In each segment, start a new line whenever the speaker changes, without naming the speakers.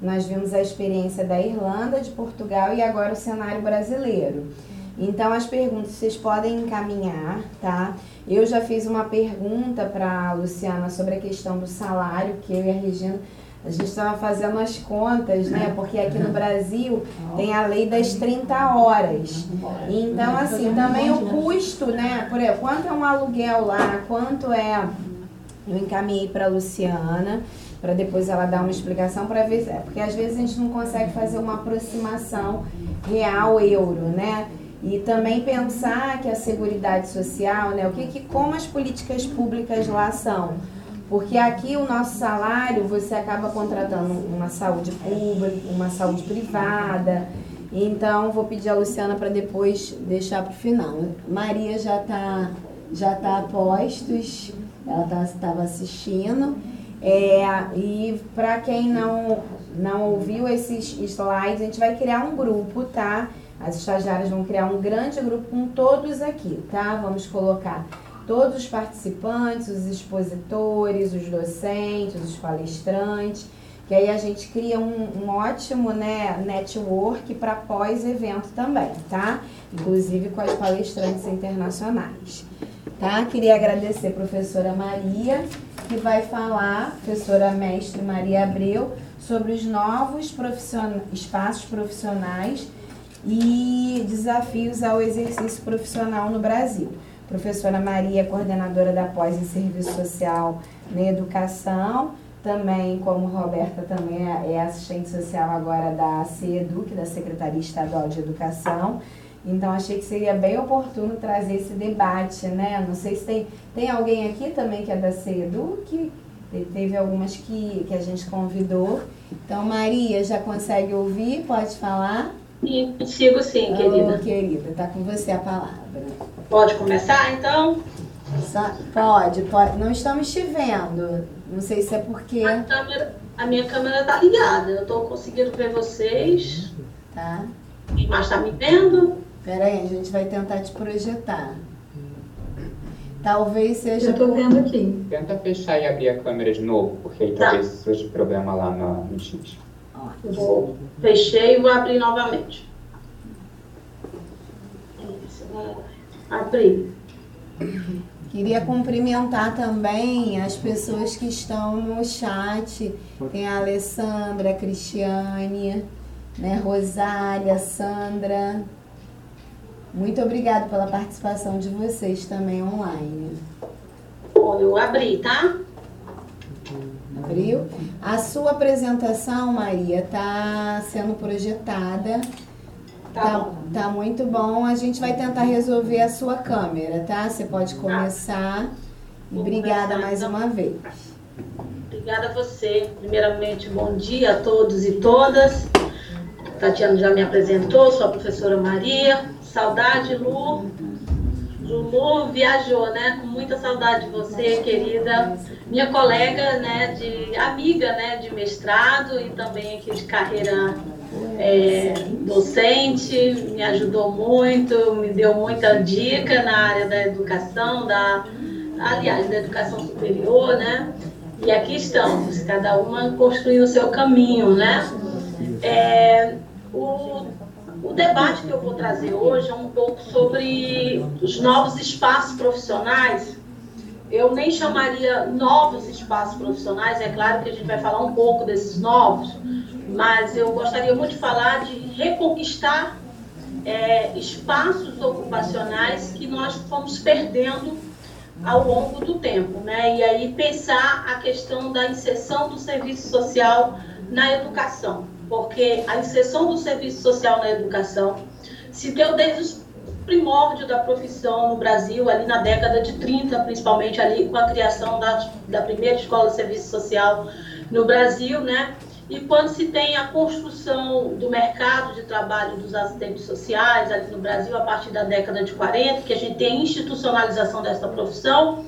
nós vimos a experiência da Irlanda, de Portugal e agora o cenário brasileiro. Então, as perguntas vocês podem encaminhar, tá? Eu já fiz uma pergunta para a Luciana sobre a questão do salário, que eu e a Regina, a gente estava fazendo as contas, né? Porque aqui no Brasil tem a lei das 30 horas. Então, assim, também o custo, né? Por exemplo, quanto é um aluguel lá, quanto é. Eu encaminhei para a Luciana para depois ela dar uma explicação para ver, é, porque às vezes a gente não consegue fazer uma aproximação real euro, né? E também pensar que a seguridade social, né, o que, que como as políticas públicas lá são. Porque aqui o nosso salário, você acaba contratando uma saúde pública, uma saúde privada. Então, vou pedir a Luciana para depois deixar para o final. Maria já está já tá a postos, ela estava tá, assistindo. É, e para quem não, não ouviu esses slides, a gente vai criar um grupo, tá? As estagiárias vão criar um grande grupo com todos aqui, tá? Vamos colocar todos os participantes, os expositores, os docentes, os palestrantes, que aí a gente cria um, um ótimo né, network para pós-evento também, tá? Inclusive com as palestrantes internacionais. Tá? Queria agradecer a professora Maria, que vai falar, professora mestre Maria Abreu, sobre os novos profission... espaços profissionais e desafios ao exercício profissional no Brasil. Professora Maria, coordenadora da pós em serviço social na educação, também, como Roberta também é, é assistente social agora da CEDUC, da Secretaria Estadual de Educação. Então achei que seria bem oportuno trazer esse debate, né? Não sei se tem, tem alguém aqui também que é da CEDUC, teve algumas que, que a gente convidou. Então, Maria, já consegue ouvir? Pode falar?
Sim, consigo sim, querida.
Oh, querida, tá com você a palavra.
Pode começar, então?
Pode, pode. Não estamos te vendo. Não sei se é porque...
A, câmera, a minha câmera tá ligada. Eu tô conseguindo ver vocês.
Tá.
Quem mais tá me vendo?
Pera aí, a gente vai tentar te projetar. Talvez seja...
Eu tô vendo aqui.
Tenta fechar e abrir a câmera de novo, porque aí tá. talvez seja problema lá no, no Teams.
Eu vou, fechei e vou abrir novamente. Abri.
Queria cumprimentar também as pessoas que estão no chat. Tem a Alessandra, a Cristiane, né, Rosália, Sandra. Muito obrigada pela participação de vocês também online.
Eu abri, tá?
Abriu? A sua apresentação, Maria, está sendo projetada.
Tá, tá,
tá, muito bom. A gente vai tentar resolver a sua câmera, tá? Você pode tá. começar. Vou Obrigada começar, mais então. uma vez.
Obrigada a você. Primeiramente, bom dia a todos e todas. Tatiana já me apresentou, sou a professora Maria. Saudade, Lu. Lulu viajou, né? Com muita saudade de você, querida, minha colega, né? De amiga, né? De mestrado e também aqui de carreira é, docente, me ajudou muito, me deu muita dica na área da educação, da, aliás, da educação superior, né? E aqui estamos, cada uma construindo o seu caminho, né? É, o o debate que eu vou trazer hoje é um pouco sobre os novos espaços profissionais. Eu nem chamaria novos espaços profissionais, é claro que a gente vai falar um pouco desses novos, mas eu gostaria muito de falar de reconquistar é, espaços ocupacionais que nós fomos perdendo ao longo do tempo, né? E aí pensar a questão da inserção do serviço social na educação porque a inserção do serviço social na educação se deu desde o primórdio da profissão no Brasil, ali na década de 30, principalmente ali com a criação da, da primeira escola de serviço social no Brasil, né? E quando se tem a construção do mercado de trabalho dos assistentes sociais ali no Brasil, a partir da década de 40, que a gente tem a institucionalização dessa profissão,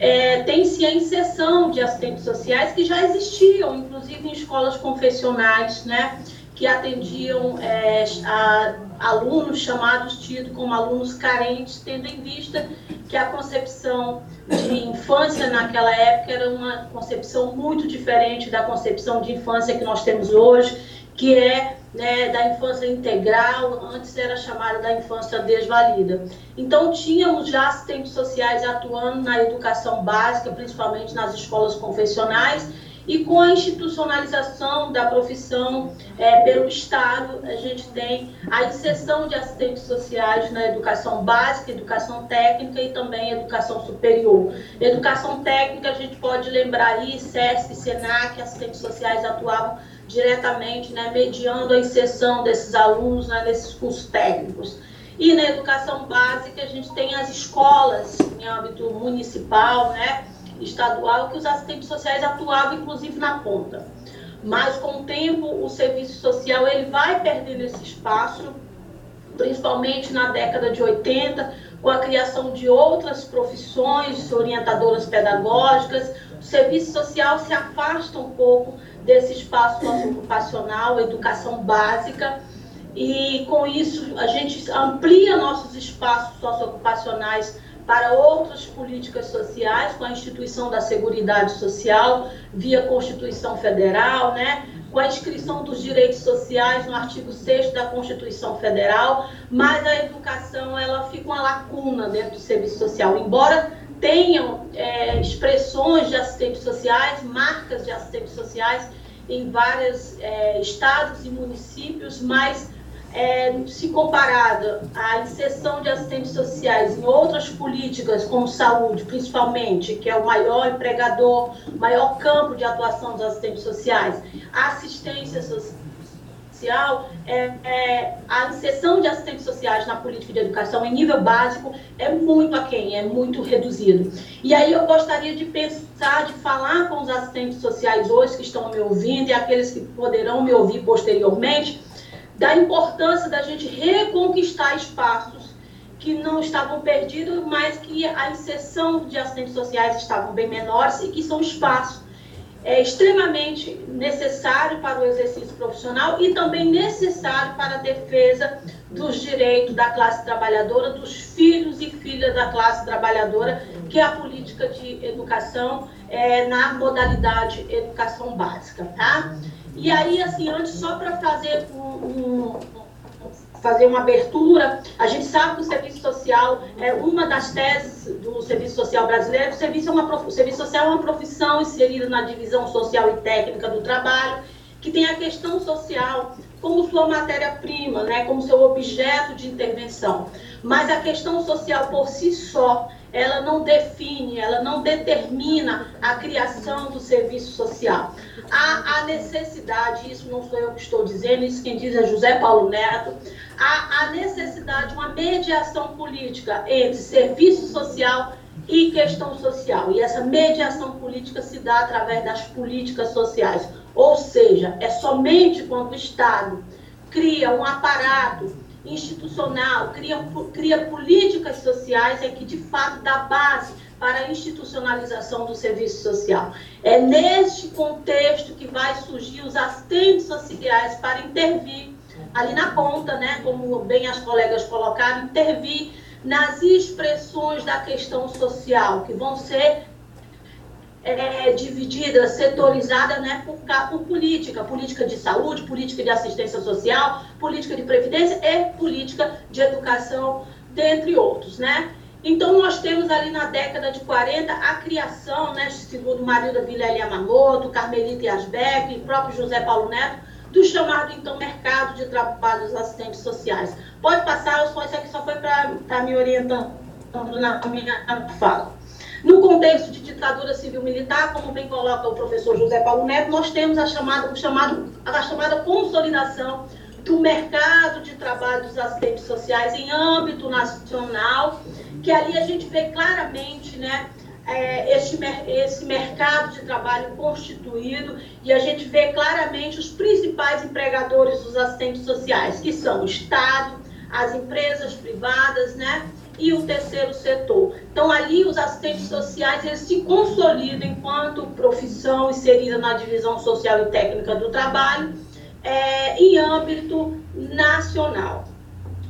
é, tem-se a inserção de assistentes sociais que já existiam, inclusive em escolas confessionais, né? que atendiam é, a alunos chamados tidos como alunos carentes, tendo em vista que a concepção de infância naquela época era uma concepção muito diferente da concepção de infância que nós temos hoje, que é né, da infância integral, antes era chamada da infância desvalida. Então, tínhamos já assistentes sociais atuando na educação básica, principalmente nas escolas confessionais, e com a institucionalização da profissão é, pelo Estado, a gente tem a inserção de assistentes sociais na educação básica, educação técnica e também educação superior. Educação técnica, a gente pode lembrar aí, SESC, SENAC, assistentes sociais atuavam diretamente, né, mediando a inserção desses alunos né, nesses cursos técnicos. E na educação básica, a gente tem as escolas em âmbito municipal, né, estadual que os assistentes sociais atuavam inclusive na ponta. Mas com o tempo o serviço social ele vai perdendo esse espaço, principalmente na década de 80, com a criação de outras profissões, orientadoras pedagógicas, o serviço social se afasta um pouco desse espaço socioocupacional, educação básica, e com isso a gente amplia nossos espaços socioocupacionais para outras políticas sociais, com a instituição da Seguridade Social, via Constituição Federal, né? com a inscrição dos direitos sociais no artigo 6 da Constituição Federal, mas a educação ela fica uma lacuna dentro do serviço social, embora tenham é, expressões de assistentes sociais, marcas de assistentes sociais em vários é, estados e municípios, mas é, se comparada à inserção de assistentes sociais em outras políticas, como saúde, principalmente, que é o maior empregador, maior campo de atuação dos assistentes sociais, assistência social, é, é, a inserção de assistentes sociais na política de educação em nível básico é muito aquém, é muito reduzido. E aí eu gostaria de pensar, de falar com os assistentes sociais hoje que estão me ouvindo e aqueles que poderão me ouvir posteriormente, da importância da gente reconquistar espaços que não estavam perdidos, mas que a inserção de assistentes sociais estavam bem menores e que são espaços é, extremamente necessários para o exercício profissional e também necessário para a defesa dos direitos da classe trabalhadora, dos filhos e filhas da classe trabalhadora, que é a política de educação é, na modalidade educação básica, tá? E aí, assim, antes, só para fazer um, um, fazer uma abertura, a gente sabe que o serviço social é uma das teses do serviço social brasileiro. O serviço, é uma, o serviço social é uma profissão inserida na divisão social e técnica do trabalho, que tem a questão social como sua matéria-prima, né, como seu objeto de intervenção. Mas a questão social por si só, ela não define, ela não determina a criação do serviço social. Há a necessidade, isso não sou eu que estou dizendo, isso quem diz é José Paulo Neto, há a necessidade de uma mediação política entre serviço social e questão social. E essa mediação política se dá através das políticas sociais. Ou seja, é somente quando o Estado cria um aparato institucional, cria, cria políticas sociais, é que de fato dá base para a institucionalização do serviço social. É neste contexto que vai surgir os assistentes sociais para intervir ali na ponta, né, como bem as colegas colocaram, intervir nas expressões da questão social, que vão ser é, dividida, setorizada né, por, por política, política de saúde, política de assistência social, política de previdência e política de educação, dentre outros, né? Então, nós temos ali na década de 40 a criação, né, segundo Marilda Vilela Yamamoto, Carmelita Yasbeck e próprio José Paulo Neto, do chamado, então, mercado de trabalho dos assistentes sociais. Pode passar, isso aqui só foi para me orientando na minha fala. No contexto de ditadura civil-militar, como bem coloca o professor José Paulo Neto, nós temos a chamada, o chamado, a chamada consolidação do mercado de trabalho dos assistentes sociais em âmbito nacional, que ali a gente vê claramente né, é, esse, mercado de trabalho constituído e a gente vê claramente os principais empregadores dos assistentes sociais, que são o Estado, as empresas privadas, né? E o terceiro setor. Então, ali os assistentes sociais eles se consolidam enquanto profissão inserida na divisão social e técnica do trabalho, é, em âmbito nacional.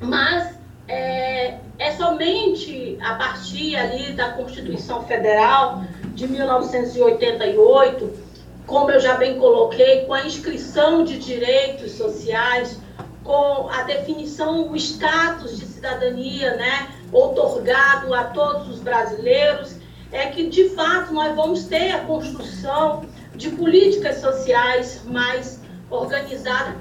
Mas é, é somente a partir ali da Constituição Federal de 1988, como eu já bem coloquei, com a inscrição de direitos sociais, com a definição, o status de cidadania, né, otorgado a todos os brasileiros, é que de fato nós vamos ter a construção de políticas sociais mais organizadas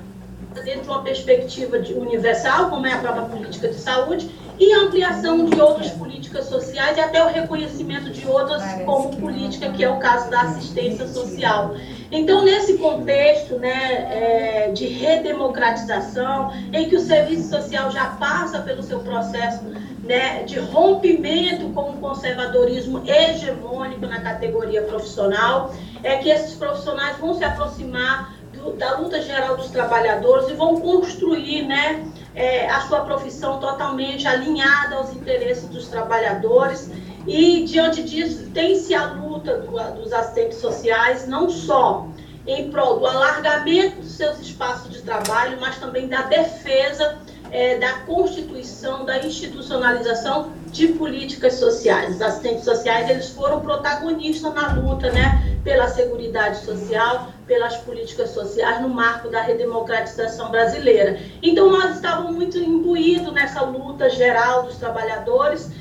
dentro de uma perspectiva de universal, como é a própria política de saúde, e ampliação de outras políticas sociais e até o reconhecimento de outras como política, que é o caso da assistência social. Então, nesse contexto né, é, de redemocratização, em que o serviço social já passa pelo seu processo né, de rompimento com o conservadorismo hegemônico na categoria profissional, é que esses profissionais vão se aproximar do, da luta geral dos trabalhadores e vão construir né, é, a sua profissão totalmente alinhada aos interesses dos trabalhadores. E, diante disso, tem-se a luta do, dos assistentes sociais, não só em prol do alargamento dos seus espaços de trabalho, mas também da defesa é, da constituição, da institucionalização de políticas sociais. Os assistentes sociais eles foram protagonistas na luta, né, pela seguridade social, pelas políticas sociais no marco da redemocratização brasileira. Então nós estávamos muito imbuídos nessa luta geral dos trabalhadores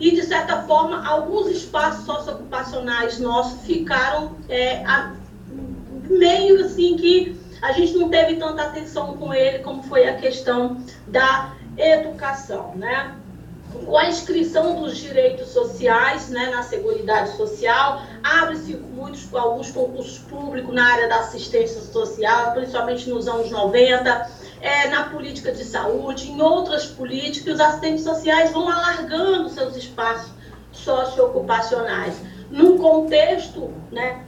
e de certa forma alguns espaços socioocupacionais nossos ficaram é, a, meio assim que a gente não teve tanta atenção com ele como foi a questão da educação, né? Com a inscrição dos direitos sociais né, na Seguridade Social, abre-se muitos, alguns concursos públicos na área da assistência social, principalmente nos anos 90, é, na política de saúde, em outras políticas, os assistentes sociais vão alargando seus espaços socioocupacionais. Num contexto, né,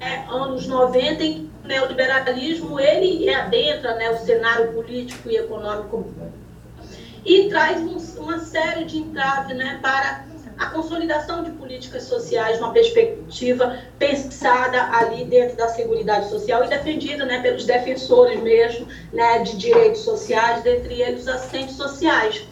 é, anos 90, em neoliberalismo ele adentra né, o cenário político e econômico e traz um, uma série de entraves né, para a consolidação de políticas sociais, uma perspectiva pensada ali dentro da Seguridade Social e defendida né, pelos defensores mesmo né, de direitos sociais, dentre eles os assistentes sociais.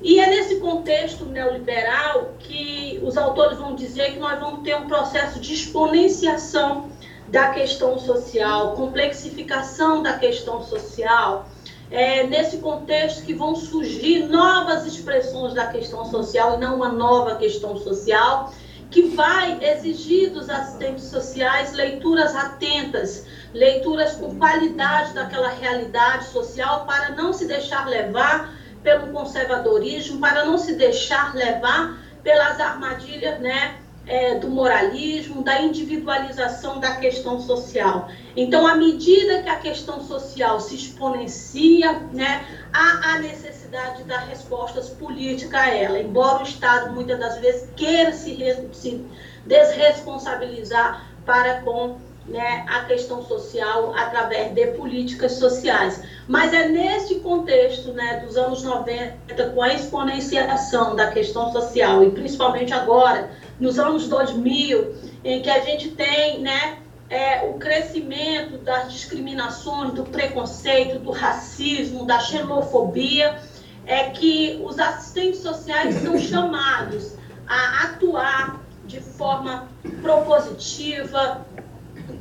E é nesse contexto neoliberal que os autores vão dizer que nós vamos ter um processo de exponenciação da questão social, complexificação da questão social, é, nesse contexto que vão surgir novas expressões da questão social e não uma nova questão social, que vai exigir dos assistentes sociais leituras atentas, leituras com qualidade daquela realidade social para não se deixar levar pelo conservadorismo, para não se deixar levar pelas armadilhas, né, é, do moralismo, da individualização da questão social. Então, à medida que a questão social se exponencia, né, há a necessidade de dar respostas políticas a ela, embora o Estado muitas das vezes queira se, se desresponsabilizar para com né, a questão social através de políticas sociais. Mas é nesse contexto né, dos anos 90, com a exponenciação da questão social, e principalmente agora, nos anos 2000, em que a gente tem né, é, o crescimento das discriminações, do preconceito, do racismo, da xenofobia, é que os assistentes sociais são chamados a atuar de forma propositiva,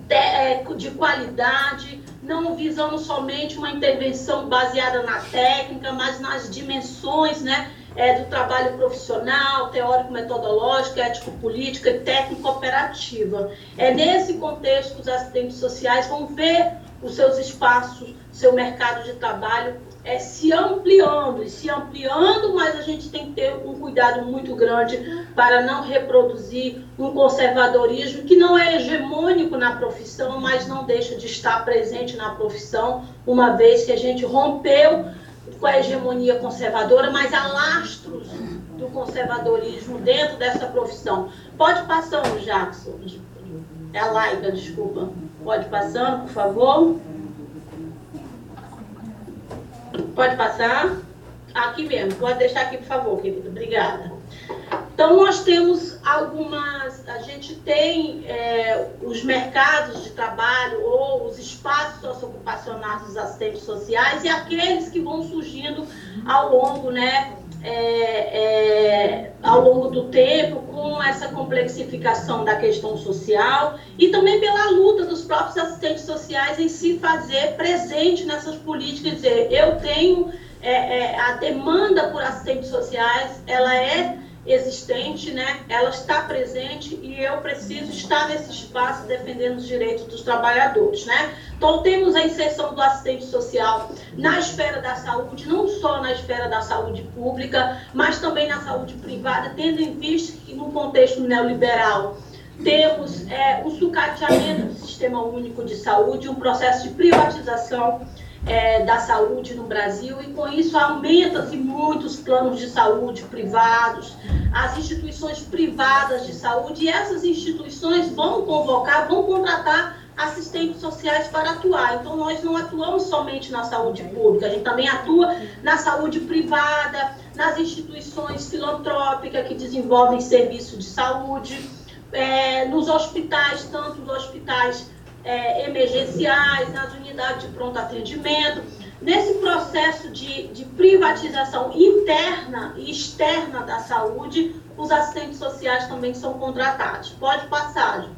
de, é, de qualidade, não visando somente uma intervenção baseada na técnica, mas nas dimensões né, é, do trabalho profissional, teórico-metodológico, ético-política e técnico-operativa. É nesse contexto que os assistentes sociais vão ver os seus espaços, seu mercado de trabalho é, se ampliando, e se ampliando, mas a gente tem que ter um cuidado muito grande para não reproduzir um conservadorismo que não é hegemônico na profissão, mas não deixa de estar presente na profissão, uma vez que a gente rompeu com a hegemonia conservadora, mas há lastros do conservadorismo dentro dessa profissão. Pode passando, Jackson. É a Laica, desculpa. Pode passando, por favor. Pode passar. Aqui mesmo, pode deixar aqui, por favor, querida. Obrigada. Então, nós temos algumas. A gente tem é, os mercados de trabalho ou os espaços socioocupacionais dos assistentes sociais e aqueles que vão surgindo ao longo, né, é, é, ao longo do tempo, com essa complexificação da questão social e também pela luta dos próprios assistentes sociais em se fazer presente nessas políticas, dizer, eu tenho é, é, a demanda por assistentes sociais, ela é existente, né? Ela está presente e eu preciso estar nesse espaço defendendo os direitos dos trabalhadores, né? Então temos a inserção do assistente social na esfera da saúde, não só na esfera da saúde pública, mas também na saúde privada, tendo em vista que no contexto neoliberal temos é, o sucateamento do sistema único de saúde, um processo de privatização é, da saúde no Brasil e com isso aumenta-se muitos planos de saúde privados, as instituições privadas de saúde e essas instituições vão convocar, vão contratar assistentes sociais para atuar. Então nós não atuamos somente na saúde pública, a gente também atua na saúde privada, nas instituições filantrópicas que desenvolvem serviço de saúde, é, nos hospitais, tanto os hospitais é, emergenciais, nas unidades de pronto atendimento. Nesse processo de, de privatização interna e externa da saúde, os assistentes sociais também são contratados. Pode passar.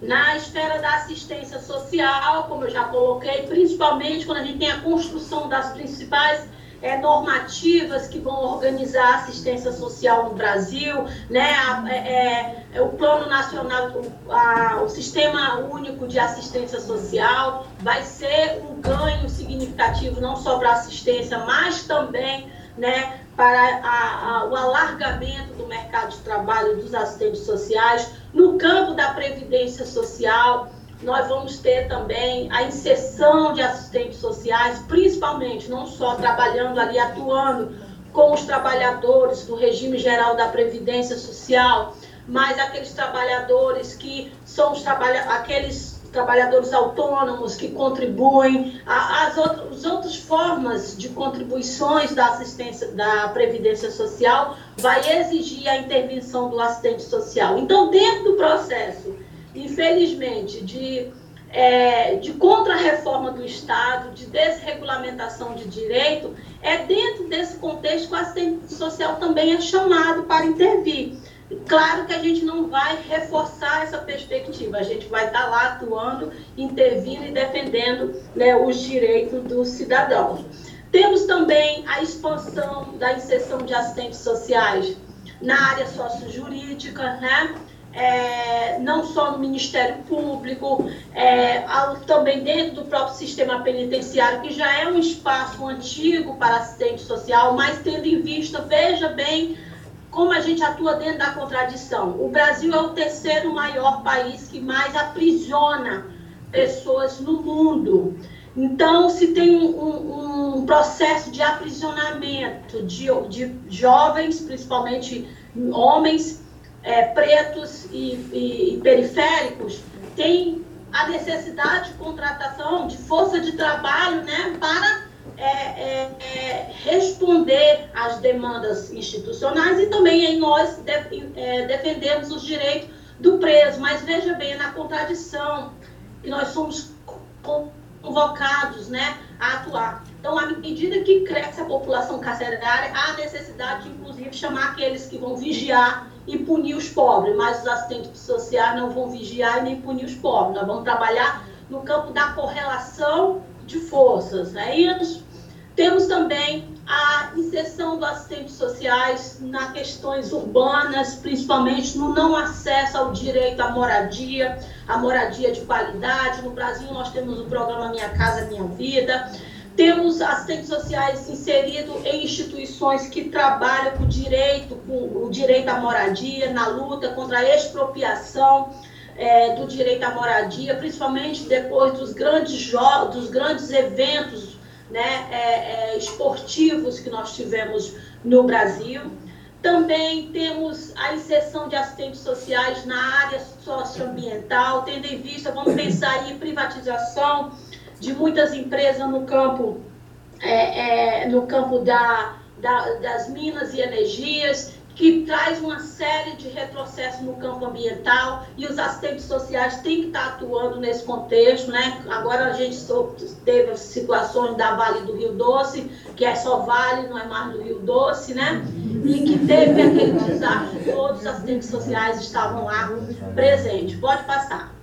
Na esfera da assistência social, como eu já coloquei, principalmente quando a gente tem a construção das principais é, normativas que vão organizar a assistência social no Brasil, né? A, é, é, é o Plano Nacional, o, a, o Sistema Único de Assistência Social vai ser um ganho significativo não só para a assistência, mas também né, para a, a, o alargamento do mercado de trabalho dos assistentes sociais, no campo da previdência social, nós vamos ter também a inserção de assistentes sociais, principalmente, não só trabalhando ali, atuando com os trabalhadores do regime geral da Previdência Social, mas aqueles trabalhadores que são os, trabalha aqueles trabalhadores autônomos que contribuem, as outras, as outras formas de contribuições da assistência da Previdência Social vai exigir a intervenção do assistente social. Então, dentro do processo infelizmente, de, é, de contra-reforma do Estado, de desregulamentação de direito, é dentro desse contexto que o assistente social também é chamado para intervir. Claro que a gente não vai reforçar essa perspectiva, a gente vai estar lá atuando, intervindo e defendendo né, os direitos dos cidadãos. Temos também a expansão da inserção de assistentes sociais na área sociojurídica, né? É, não só no Ministério Público, é, também dentro do próprio sistema penitenciário, que já é um espaço antigo para assistente social, mas tendo em vista, veja bem como a gente atua dentro da contradição. O Brasil é o terceiro maior país que mais aprisiona pessoas no mundo. Então, se tem um, um processo de aprisionamento de, de jovens, principalmente homens, é, pretos e, e, e periféricos têm a necessidade de contratação de força de trabalho né, para é, é, é, responder às demandas institucionais e também em nós de, é, defendemos os direitos do preso. Mas veja bem, na contradição que nós somos convocados né, a atuar. Então, à medida que cresce a população carcerária, há necessidade de, inclusive, chamar aqueles que vão vigiar e punir os pobres, mas os assistentes sociais não vão vigiar e nem punir os pobres. Nós vamos trabalhar no campo da correlação de forças. Né? E temos também a inserção dos assistentes sociais nas questões urbanas, principalmente no não acesso ao direito à moradia, à moradia de qualidade. No Brasil, nós temos o programa Minha Casa Minha Vida temos assistentes sociais inseridos em instituições que trabalham com o direito, com o direito à moradia, na luta contra a expropriação é, do direito à moradia, principalmente depois dos grandes jogos, dos grandes eventos né, é, é, esportivos que nós tivemos no Brasil. Também temos a inserção de assistentes sociais na área socioambiental, tendo em vista, vamos pensar em privatização de muitas empresas no campo, é, é, no campo da, da, das minas e energias, que traz uma série de retrocessos no campo ambiental e os assistentes sociais têm que estar atuando nesse contexto, né? Agora a gente teve situações da Vale do Rio Doce, que é só Vale, não é mais do Rio Doce, né? E que teve aquele desastre, todos os assistentes sociais estavam lá presentes. Pode passar.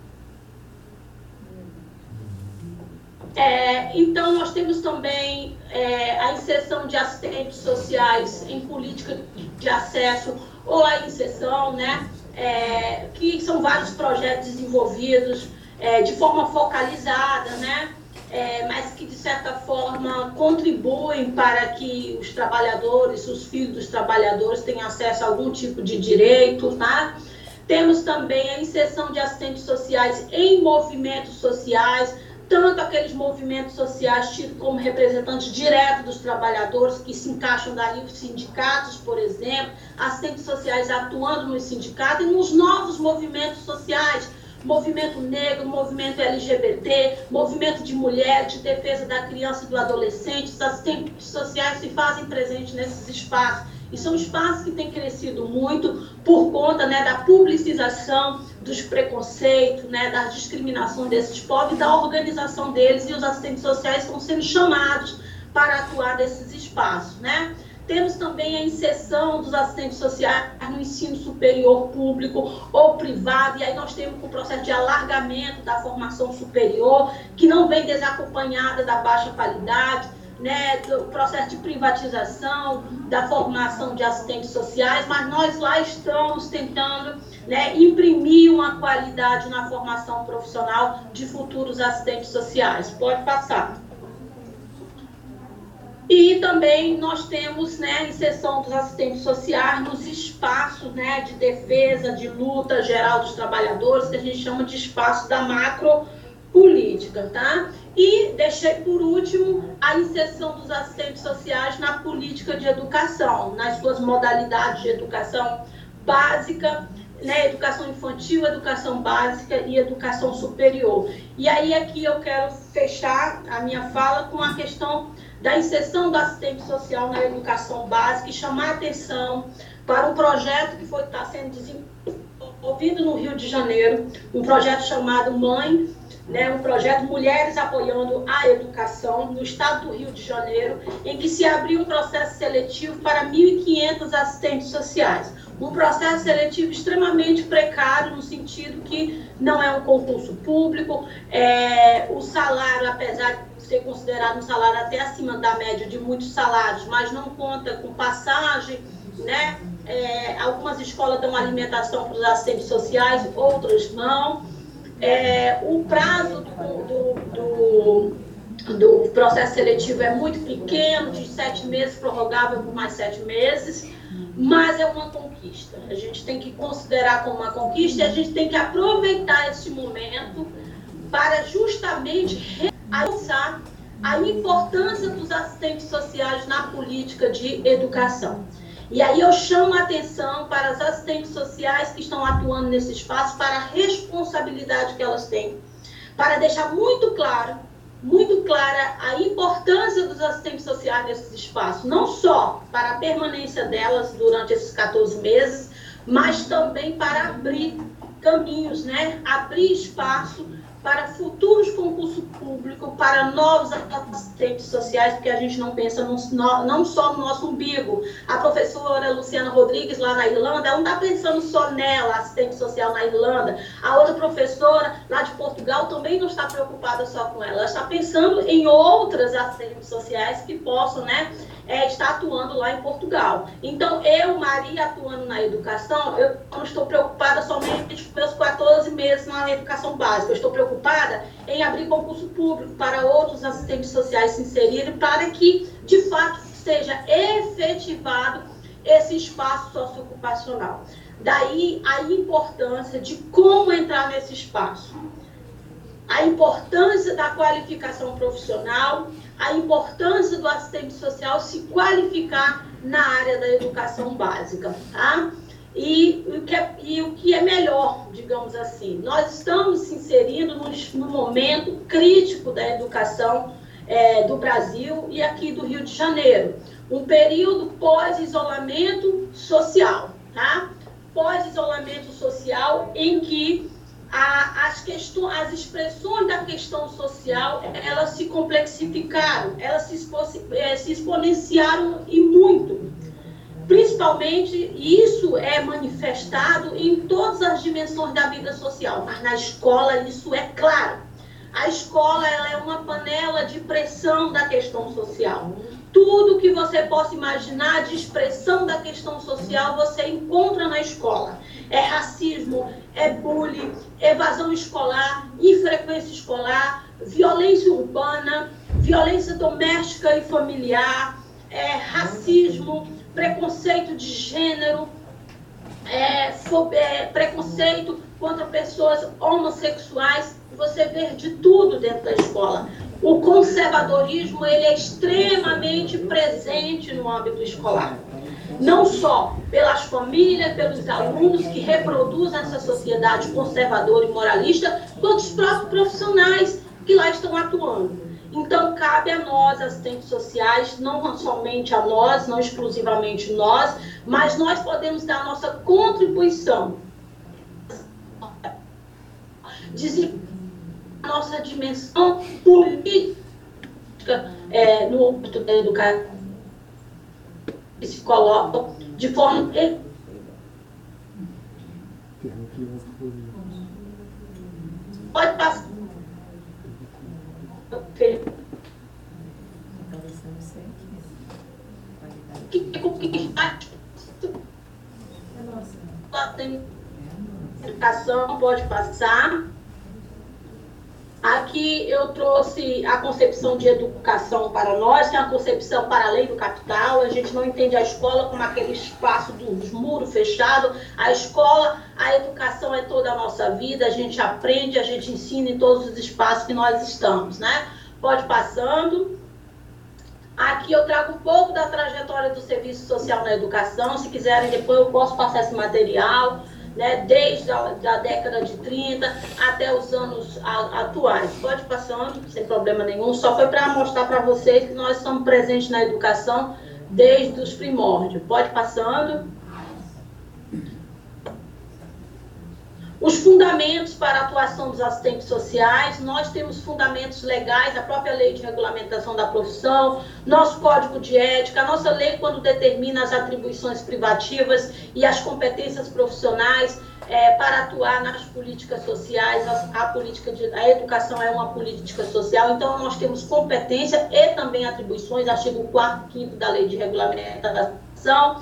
É, então, nós temos também é, a inserção de assistentes sociais em política de acesso ou a inserção, né, é, que são vários projetos desenvolvidos é, de forma focalizada, né, é, mas que, de certa forma, contribuem para que os trabalhadores, os filhos dos trabalhadores tenham acesso a algum tipo de direito, tá? Temos também a inserção de assistentes sociais em movimentos sociais, tanto aqueles movimentos sociais tidos como representantes diretos dos trabalhadores, que se encaixam daí os sindicatos, por exemplo, assistentes sociais atuando nos sindicatos e nos novos movimentos sociais, movimento negro, movimento LGBT, movimento de mulher, de defesa da criança e do adolescente, os assistentes sociais se fazem presentes nesses espaços. E são espaços que têm crescido muito por conta né, da publicização dos preconceitos, né, da discriminação desses povos da organização deles, e os assistentes sociais estão sendo chamados para atuar nesses espaços. Né? Temos também a inserção dos assistentes sociais no ensino superior público ou privado, e aí nós temos um processo de alargamento da formação superior, que não vem desacompanhada da baixa qualidade, né, do processo de privatização, da formação de assistentes sociais, mas nós lá estamos tentando né, imprimir uma qualidade na formação profissional de futuros assistentes sociais. Pode passar. E também nós temos né, a inserção dos assistentes sociais nos espaços né, de defesa, de luta geral dos trabalhadores, que a gente chama de espaço da macro política, tá? E deixei por último a inserção dos assistentes sociais na política de educação, nas suas modalidades de educação básica, né, educação infantil, educação básica e educação superior. E aí aqui eu quero fechar a minha fala com a questão da inserção do assistente social na educação básica e chamar atenção para um projeto que foi está sendo desenvolvido no Rio de Janeiro, um projeto chamado Mãe né, um projeto Mulheres Apoiando a Educação no estado do Rio de Janeiro, em que se abriu um processo seletivo para 1.500 assistentes sociais. Um processo seletivo extremamente precário, no sentido que não é um concurso público, é, o salário, apesar de ser considerado um salário até acima da média de muitos salários, mas não conta com passagem, né? É, algumas escolas dão alimentação para os assistentes sociais, outras não. É, o prazo do, do, do, do, processo seletivo é muito pequeno, de sete meses, prorrogável por mais sete meses, mas é uma conquista. A gente tem que considerar como uma conquista e a gente tem que aproveitar esse momento para justamente realçar a importância dos assistentes sociais na política de educação. E aí eu chamo a atenção para as assistentes sociais que estão atuando nesse espaço, para a responsabilidade que elas têm, para deixar muito claro, muito clara a importância dos assistentes sociais nesses espaços, não só para a permanência delas durante esses 14 meses, mas também para abrir caminhos, né? abrir espaço para futuros concursos públicos, para novos assistentes sociais, porque a gente não pensa no, não só no nosso umbigo. A professora Luciana Rodrigues, lá na Irlanda, ela não está pensando só nela, assistente social na Irlanda. A outra professora, lá de Portugal, também não está preocupada só com ela. Ela está pensando em outras assistentes sociais que possam né, é, está atuando lá em Portugal. Então, eu, Maria, atuando na educação, eu não estou preocupada somente com meus 14 meses na educação básica. Eu estou preocupada em abrir concurso público para outros assistentes sociais se inserirem, para que, de fato, seja efetivado esse espaço socioocupacional. Daí a importância de como entrar nesse espaço. A importância da qualificação profissional, a importância do assistente social se qualificar na área da educação básica, tá? E o que é, e o que é melhor, digamos assim, nós estamos se inserindo no momento crítico da educação é, do Brasil e aqui do Rio de Janeiro, um período pós-isolamento social, tá? Pós-isolamento social em que a, as, questões, as expressões da questão social, elas se complexificaram, elas se, eh, se exponenciaram e muito. Principalmente, isso é manifestado em todas as dimensões da vida social, mas na escola isso é claro. A escola ela é uma panela de pressão da questão social tudo que você possa imaginar de expressão da questão social você encontra na escola. É racismo, é bullying, evasão escolar, infrequência escolar, violência urbana, violência doméstica e familiar, é racismo, preconceito de gênero, é, é, preconceito contra pessoas homossexuais. Você vê de tudo dentro da escola o conservadorismo ele é extremamente presente no âmbito escolar. Não só pelas famílias, pelos alunos que reproduzem essa sociedade conservadora e moralista, quanto os próprios profissionais que lá estão atuando. Então, cabe a nós, assistentes sociais, não somente a nós, não exclusivamente nós, mas nós podemos dar nossa contribuição nossa dimensão política é, no âmbito da educação se coloca de forma pode passar. Que, que, que, educação pode passar Aqui eu trouxe a concepção de educação para nós, que é uma concepção para além do capital. A gente não entende a escola como aquele espaço dos muros fechados. A escola, a educação é toda a nossa vida. A gente aprende, a gente ensina em todos os espaços que nós estamos, né? Pode passando. Aqui eu trago um pouco da trajetória do serviço social na educação. Se quiserem, depois eu posso passar esse material né, desde a da década de 30 até os anos atuais. Pode passando, sem problema nenhum, só foi para mostrar para vocês que nós estamos presentes na educação desde os primórdios. Pode passando. Os fundamentos para a atuação dos assistentes sociais, nós temos fundamentos legais, a própria lei de regulamentação da profissão, nosso código de ética, a nossa lei quando determina as atribuições privativas e as competências profissionais é, para atuar nas políticas sociais, a, a, política de, a educação é uma política social, então nós temos competência e também atribuições, artigo 4 e 5 da lei de regulamentação,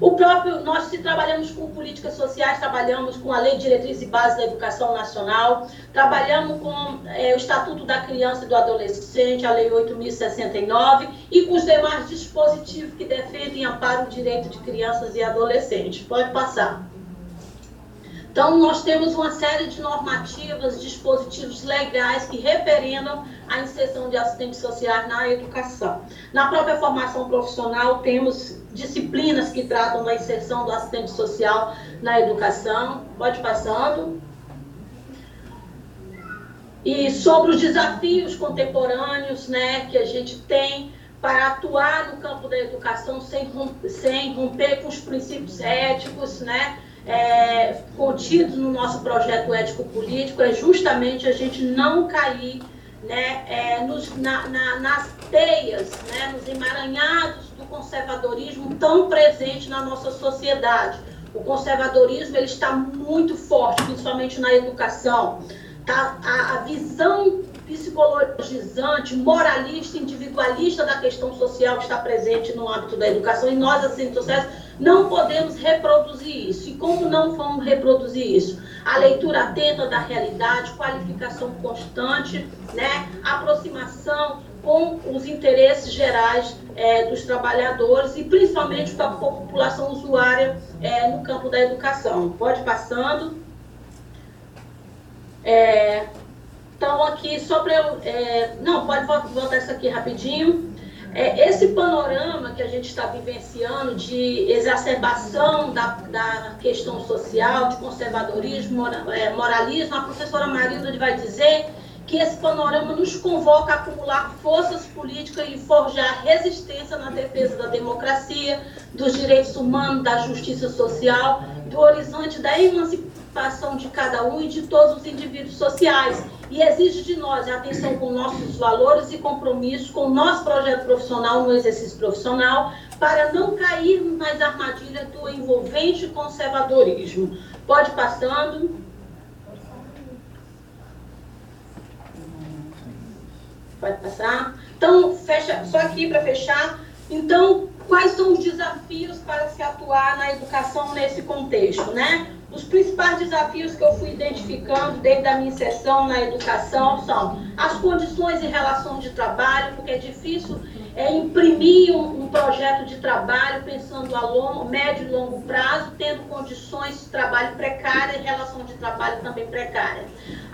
o próprio, nós se trabalhamos com políticas sociais, trabalhamos com a Lei de Diretriz e Base da Educação Nacional, trabalhamos com é, o Estatuto da Criança e do Adolescente, a Lei 8.069, e com os demais dispositivos que defendem e amparam o direito de crianças e adolescentes. Pode passar. Então, nós temos uma série de normativas, dispositivos legais que referendam a inserção de assistentes sociais na educação. Na própria formação profissional, temos disciplinas que tratam da inserção do assistente social na educação. Pode passando. E sobre os desafios contemporâneos né, que a gente tem para atuar no campo da educação sem romper, sem romper com os princípios éticos, né? É, contidos no nosso projeto ético-político é justamente a gente não cair né, é, nos, na, na, nas teias, né, nos emaranhados do conservadorismo tão presente na nossa sociedade. O conservadorismo ele está muito forte, principalmente na educação. Tá? A, a visão psicologizante, moralista, individualista da questão social está presente no âmbito da educação e nós, assim, sociais, não podemos reproduzir isso. E como não vamos reproduzir isso? A leitura atenta da realidade, qualificação constante, né? aproximação com os interesses gerais é, dos trabalhadores e principalmente com a população usuária é, no campo da educação. Pode passando. É, então, aqui, só para eu. É, não, pode voltar isso aqui rapidinho. É, esse panorama que a gente está vivenciando de exacerbação da, da questão social, de conservadorismo, é, moralismo, a professora Marilda vai dizer que esse panorama nos convoca a acumular forças políticas e forjar resistência na defesa da democracia, dos direitos humanos, da justiça social, do horizonte da emancipação de cada um e de todos os indivíduos sociais. E exige de nós atenção com nossos valores e compromissos com o nosso projeto profissional no exercício profissional, para não cair nas armadilhas do envolvente conservadorismo. Pode passando. Pode passar. Então, fecha, só aqui para fechar. Então, quais são os desafios para se atuar na educação nesse contexto, né? Os principais desafios que eu fui identificando desde a minha inserção na educação são as condições em relação de trabalho, porque é difícil é, imprimir um, um, projeto de trabalho pensando a longo, médio e longo prazo, tendo condições de trabalho precárias e relação de trabalho também precária.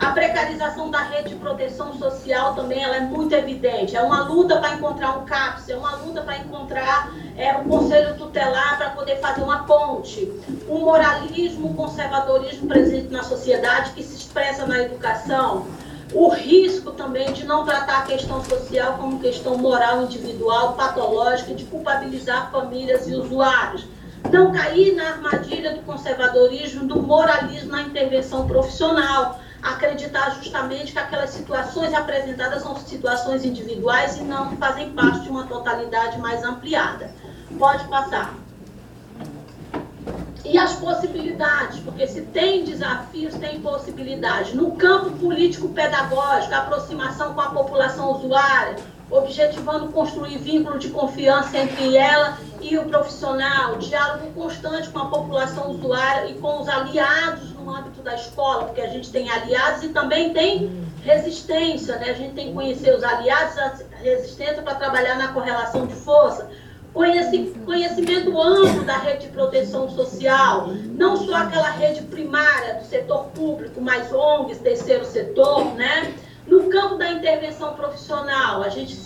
A precarização da rede de proteção social também ela é muito evidente. É uma luta para encontrar um CAPS, é uma luta para encontrar é, um conselho tutelar para poder fazer uma ponte. Um moralismo, um conservadorismo presente na sociedade que se expressa na educação o risco também de não tratar a questão social como questão moral individual, patológica, de culpabilizar famílias e usuários. Não cair na armadilha do conservadorismo, do moralismo na intervenção profissional. Acreditar justamente que aquelas situações apresentadas são situações individuais e não fazem parte de uma totalidade mais ampliada. Pode passar e as possibilidades, porque se tem desafios, tem possibilidades. No campo político-pedagógico, aproximação com a população usuária, objetivando construir vínculo de confiança entre ela e o profissional, diálogo constante com a população usuária e com os aliados no âmbito da escola, porque a gente tem aliados e também tem resistência, né? A gente tem que conhecer os aliados, a resistência para trabalhar na correlação de força conhecimento amplo da rede de proteção social, não só aquela rede primária do setor público, mas ONGs, terceiro setor, né? No campo da intervenção profissional, a gente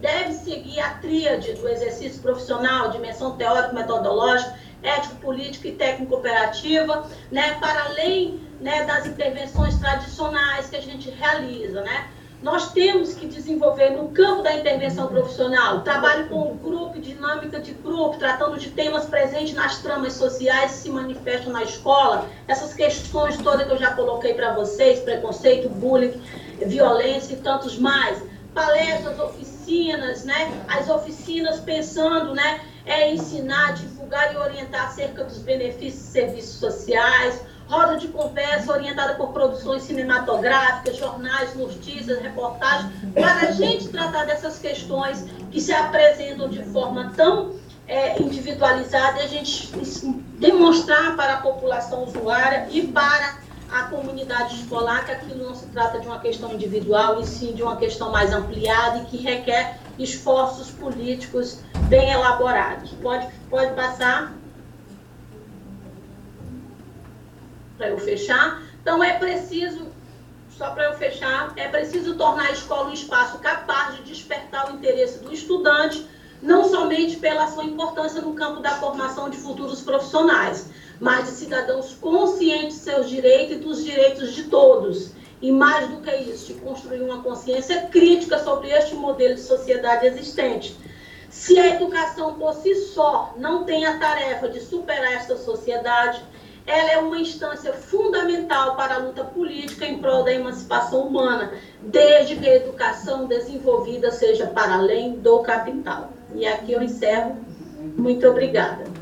deve seguir a tríade do exercício profissional, dimensão teórico-metodológica, ético-política e técnico-operativa, né, para além né, das intervenções tradicionais que a gente realiza, né? Nós temos que desenvolver no campo da intervenção profissional, trabalho com grupo, dinâmica de grupo, tratando de temas presentes nas tramas sociais que se manifestam na escola, essas questões todas que eu já coloquei para vocês, preconceito, bullying, violência e tantos mais. Palestras, oficinas, né? As oficinas pensando, né? É ensinar, divulgar e orientar acerca dos benefícios e serviços sociais, roda de conversa orientada por produções cinematográficas, jornais, notícias, reportagens, para a gente tratar dessas questões que se apresentam de forma tão é, individualizada e a gente demonstrar para a população usuária e para a comunidade escolar que aquilo não se trata de uma questão individual, e sim de uma questão mais ampliada e que requer esforços políticos bem elaborados. Pode, pode passar. Para eu fechar. Então, é preciso, só para eu fechar, é preciso tornar a escola um espaço capaz de despertar o interesse do estudante, não somente pela sua importância no campo da formação de futuros profissionais, mas de cidadãos conscientes de seus direitos e dos direitos de todos. E mais do que isso, de construir uma consciência crítica sobre este modelo de sociedade existente. Se a educação por si só não tem a tarefa de superar esta sociedade, ela é uma instância fundamental para a luta política em prol da emancipação humana, desde que a educação desenvolvida seja para além do capital. E aqui eu encerro. Muito obrigada.